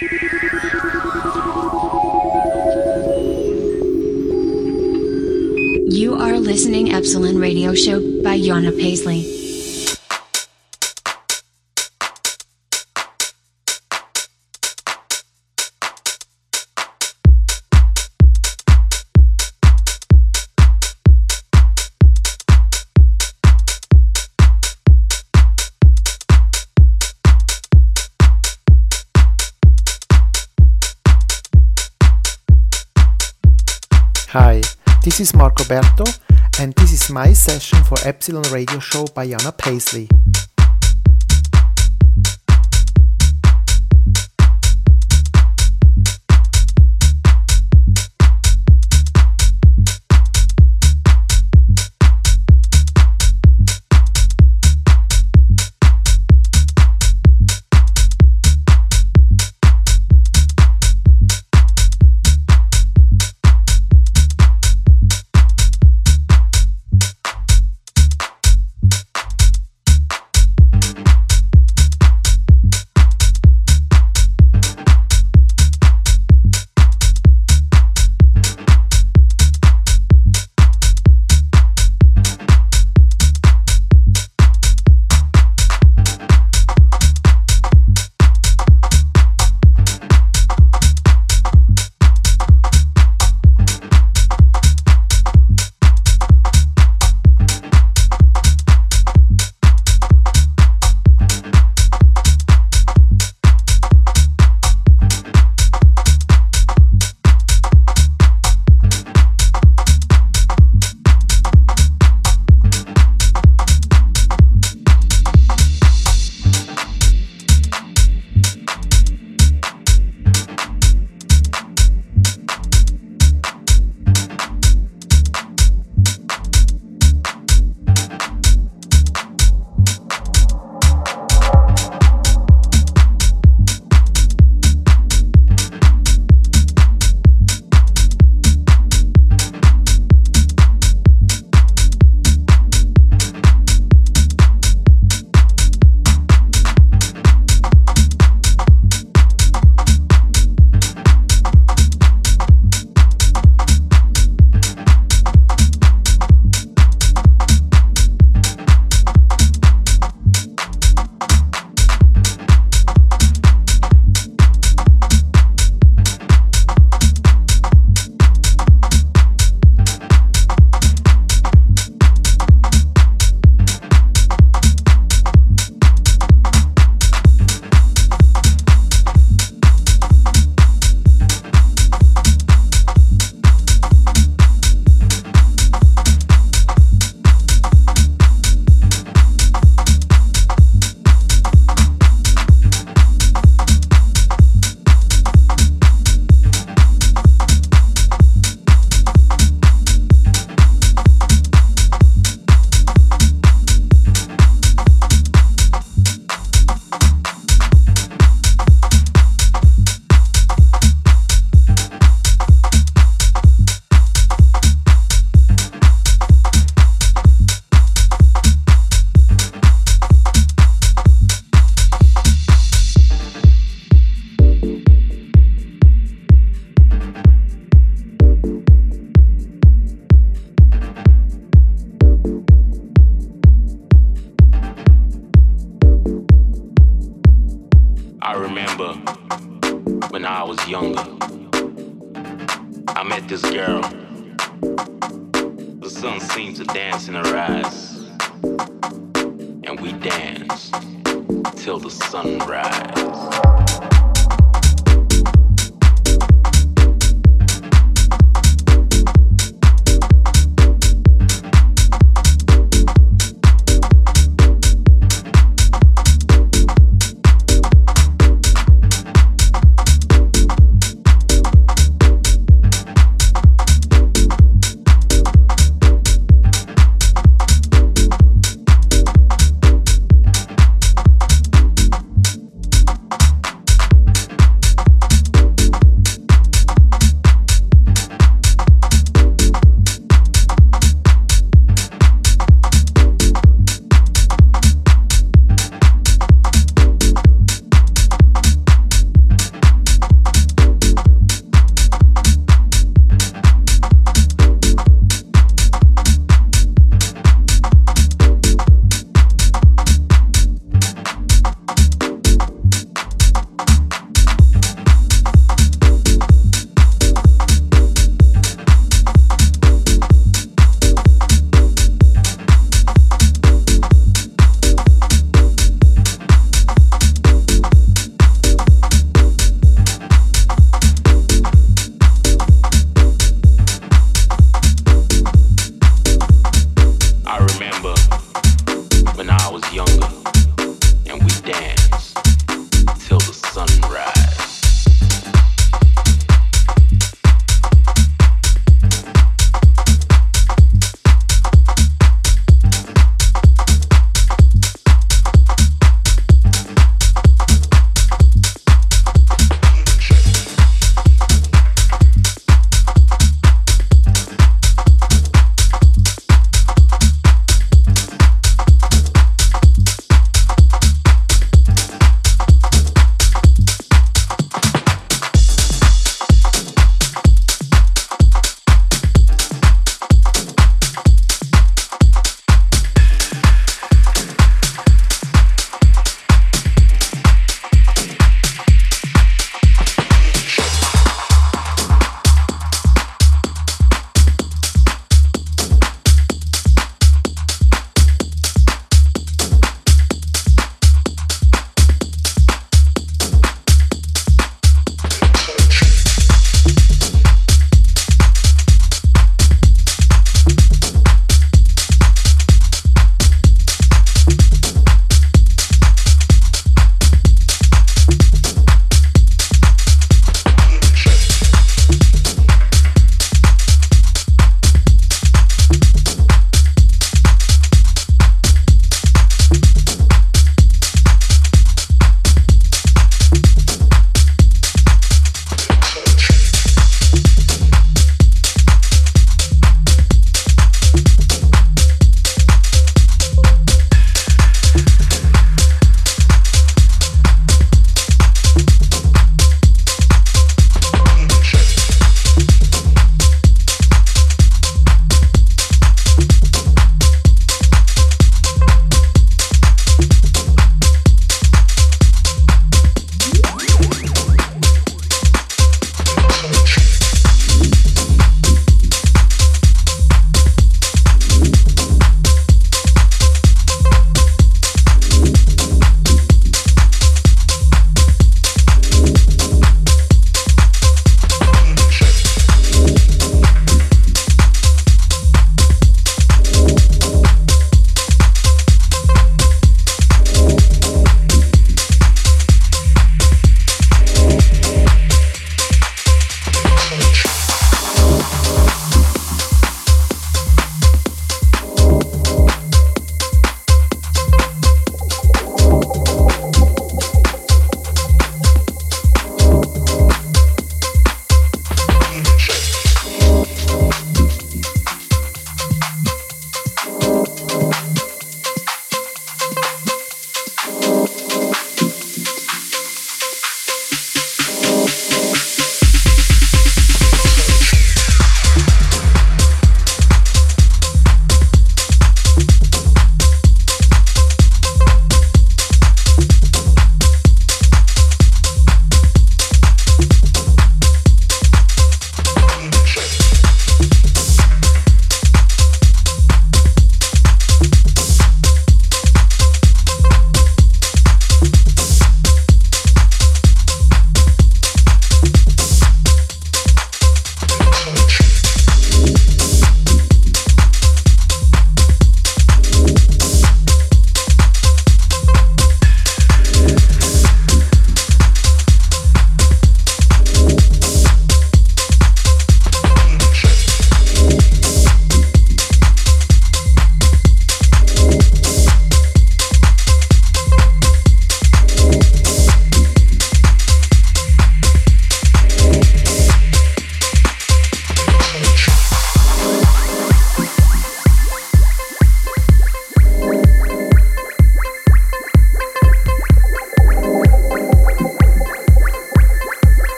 You are listening Epsilon Radio Show by Yana Paisley. Marco Berto, and this is my session for Epsilon Radio Show by Yana Paisley. sunrise.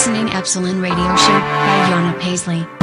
listening Epsilon Radio Show by Yana Paisley.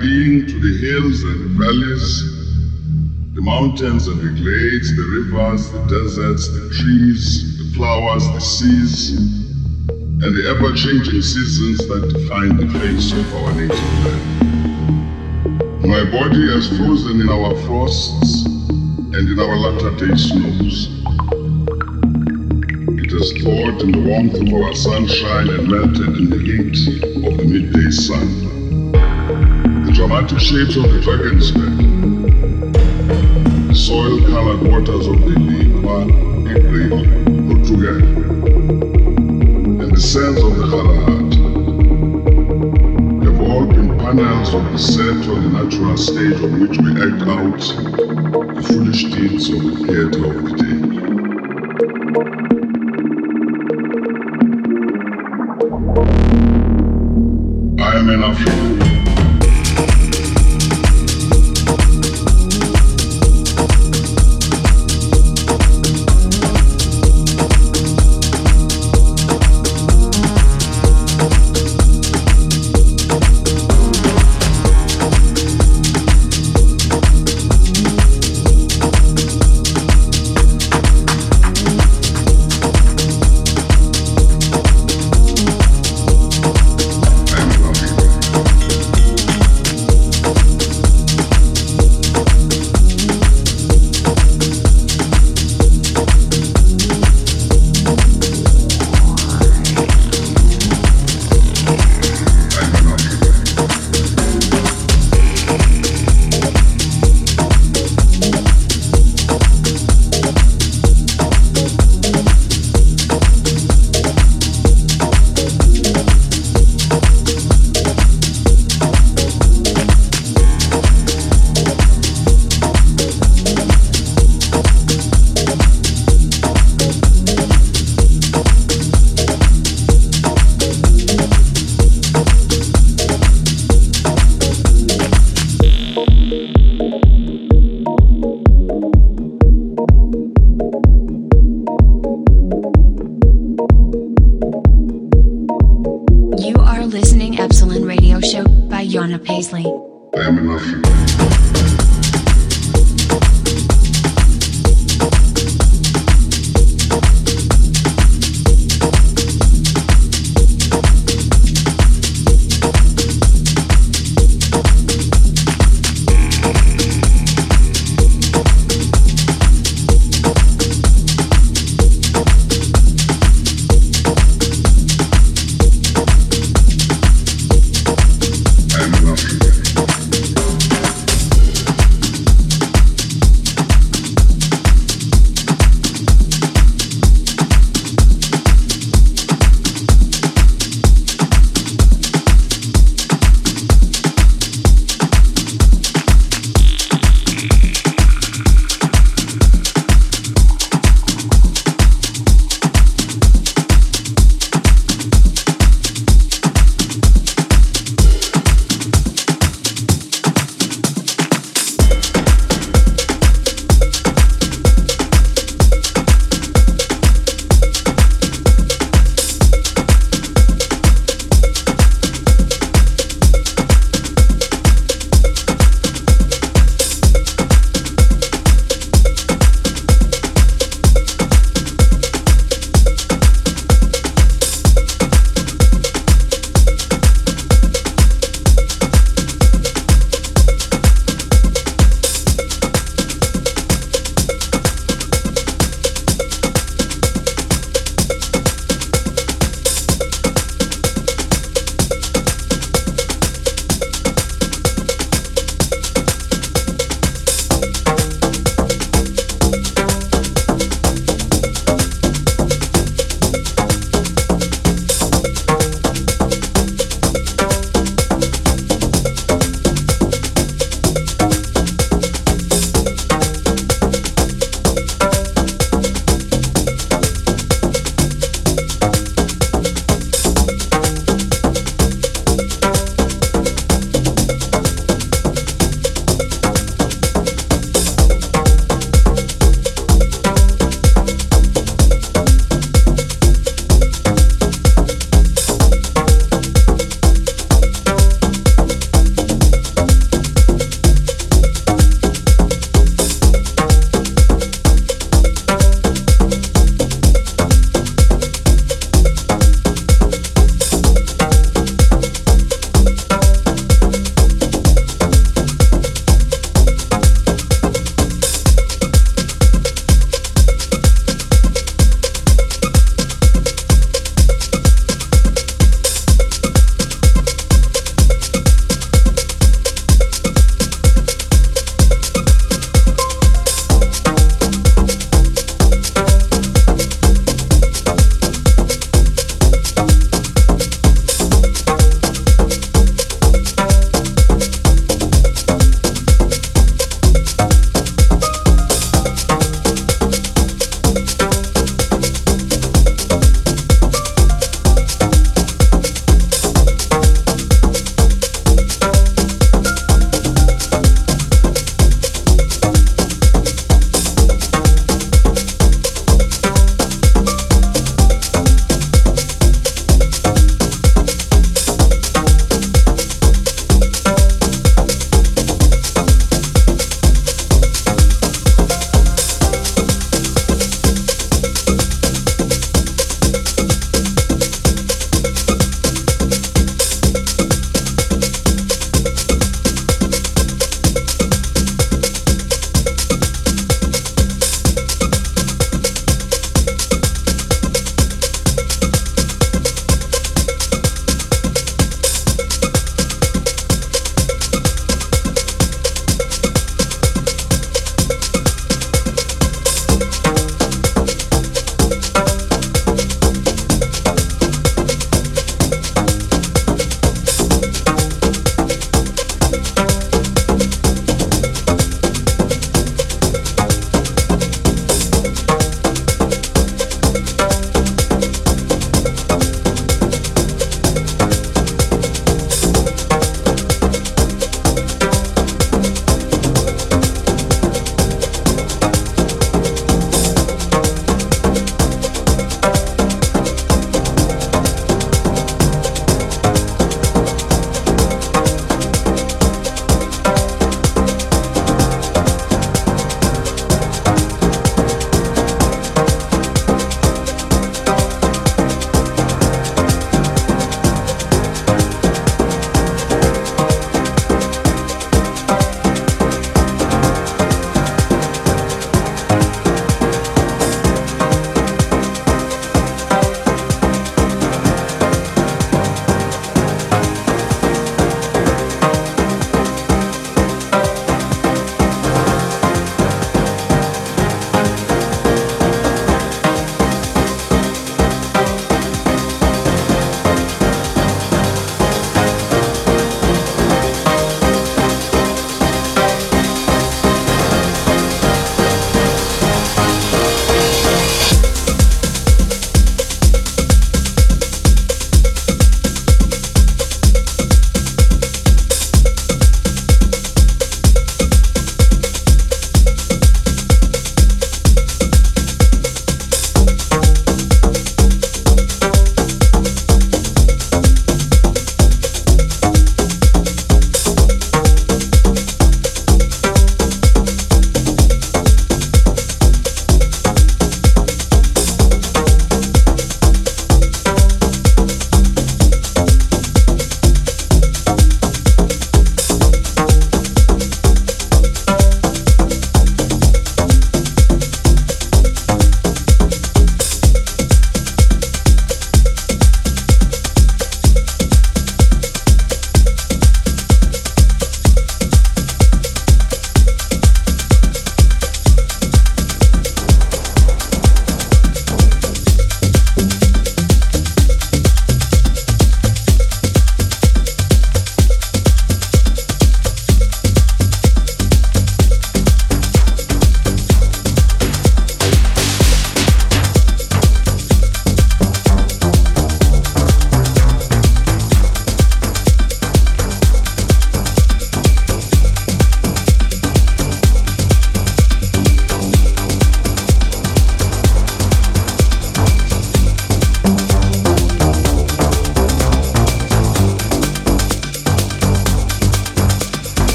Being to the hills and the valleys, the mountains and the glades, the rivers, the deserts, the trees, the flowers, the seas, and the ever changing seasons that define the face of our native land. My body has frozen in our frosts and in our latter day snows. It has thawed in the warmth of our sunshine and melted in the heat of the midday sun. The dramatic shapes of the dragon's the soil-colored waters of the Lekoa, Ibrahim, Portugal, and the sands of the Galahad have all been panels of the set on the natural stage on which we act out the foolish deeds of the theater of the day.